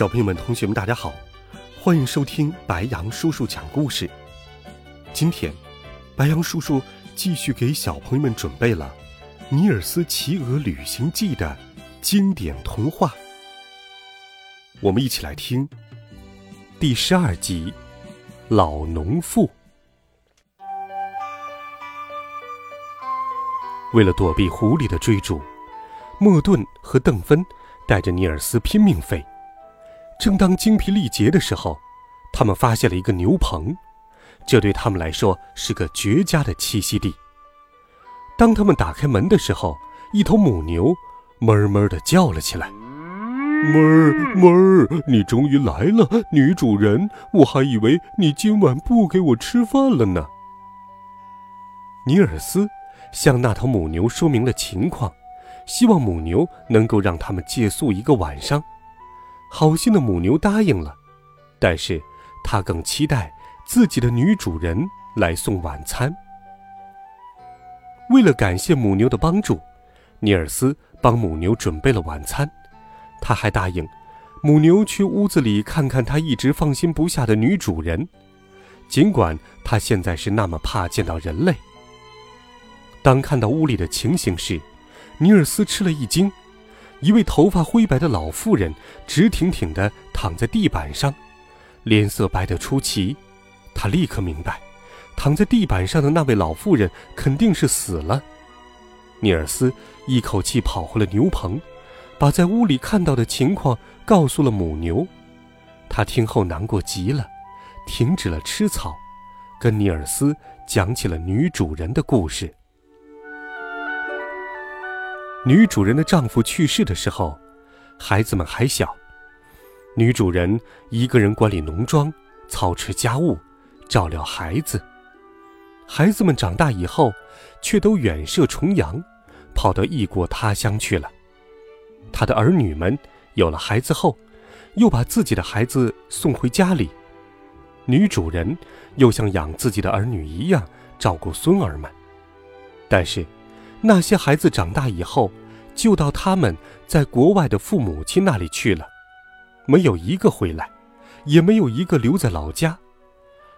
小朋友们、同学们，大家好，欢迎收听白羊叔叔讲故事。今天，白羊叔叔继续给小朋友们准备了《尼尔斯骑鹅旅行记》的经典童话。我们一起来听第十二集《老农妇》。为了躲避狐狸的追逐，莫顿和邓芬带着尼尔斯拼命飞。正当精疲力竭的时候，他们发现了一个牛棚，这对他们来说是个绝佳的栖息地。当他们打开门的时候，一头母牛哞哞地叫了起来：“哞儿哞儿，你终于来了，女主人！我还以为你今晚不给我吃饭了呢。”尼尔斯向那头母牛说明了情况，希望母牛能够让他们借宿一个晚上。好心的母牛答应了，但是它更期待自己的女主人来送晚餐。为了感谢母牛的帮助，尼尔斯帮母牛准备了晚餐。他还答应母牛去屋子里看看他一直放心不下的女主人，尽管他现在是那么怕见到人类。当看到屋里的情形时，尼尔斯吃了一惊。一位头发灰白的老妇人直挺挺地躺在地板上，脸色白得出奇。他立刻明白，躺在地板上的那位老妇人肯定是死了。尼尔斯一口气跑回了牛棚，把在屋里看到的情况告诉了母牛。他听后难过极了，停止了吃草，跟尼尔斯讲起了女主人的故事。女主人的丈夫去世的时候，孩子们还小，女主人一个人管理农庄，操持家务，照料孩子。孩子们长大以后，却都远涉重洋，跑到异国他乡去了。她的儿女们有了孩子后，又把自己的孩子送回家里，女主人又像养自己的儿女一样照顾孙儿们，但是。那些孩子长大以后，就到他们在国外的父母亲那里去了，没有一个回来，也没有一个留在老家，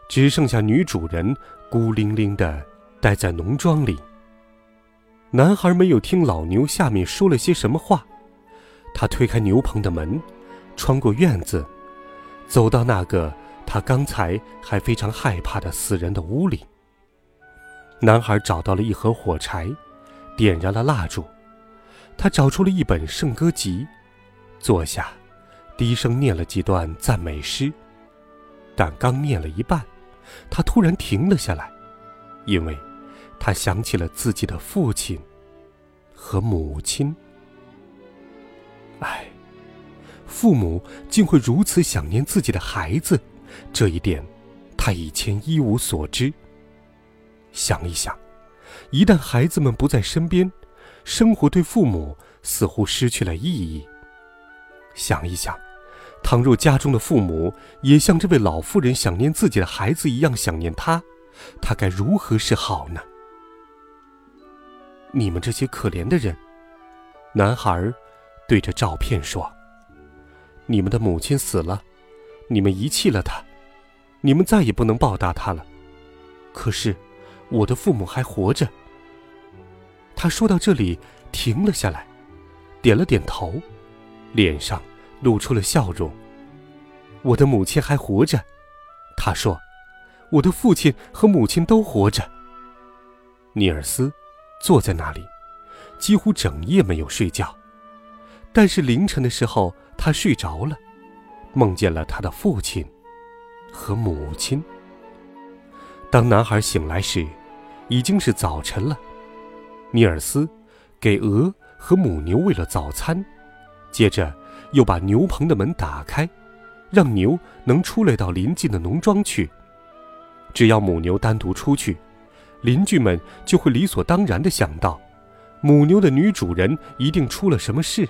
只剩下女主人孤零零的待在农庄里。男孩没有听老牛下面说了些什么话，他推开牛棚的门，穿过院子，走到那个他刚才还非常害怕的死人的屋里。男孩找到了一盒火柴。点燃了蜡烛，他找出了一本圣歌集，坐下，低声念了几段赞美诗。但刚念了一半，他突然停了下来，因为，他想起了自己的父亲和母亲。唉，父母竟会如此想念自己的孩子，这一点，他以前一无所知。想一想。一旦孩子们不在身边，生活对父母似乎失去了意义。想一想，倘若家中的父母也像这位老妇人想念自己的孩子一样想念他，他该如何是好呢？你们这些可怜的人，男孩对着照片说：“你们的母亲死了，你们遗弃了她，你们再也不能报答她了。可是……”我的父母还活着。他说到这里，停了下来，点了点头，脸上露出了笑容。我的母亲还活着，他说，我的父亲和母亲都活着。尼尔斯坐在那里，几乎整夜没有睡觉，但是凌晨的时候，他睡着了，梦见了他的父亲和母亲。当男孩醒来时，已经是早晨了，尼尔斯给鹅和母牛喂了早餐，接着又把牛棚的门打开，让牛能出来到邻近的农庄去。只要母牛单独出去，邻居们就会理所当然地想到，母牛的女主人一定出了什么事，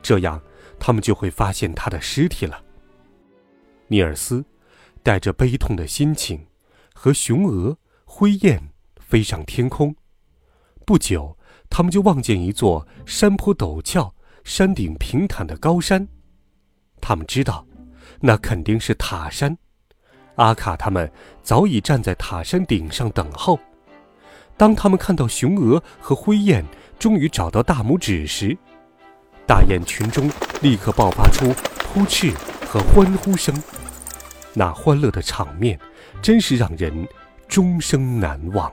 这样他们就会发现她的尸体了。尼尔斯带着悲痛的心情，和雄鹅、灰雁飞上天空。不久，他们就望见一座山坡陡峭、山顶平坦的高山。他们知道，那肯定是塔山。阿卡他们早已站在塔山顶上等候。当他们看到雄鹅和灰雁终于找到大拇指时，大雁群中立刻爆发出扑翅和欢呼声。那欢乐的场面，真是让人终生难忘。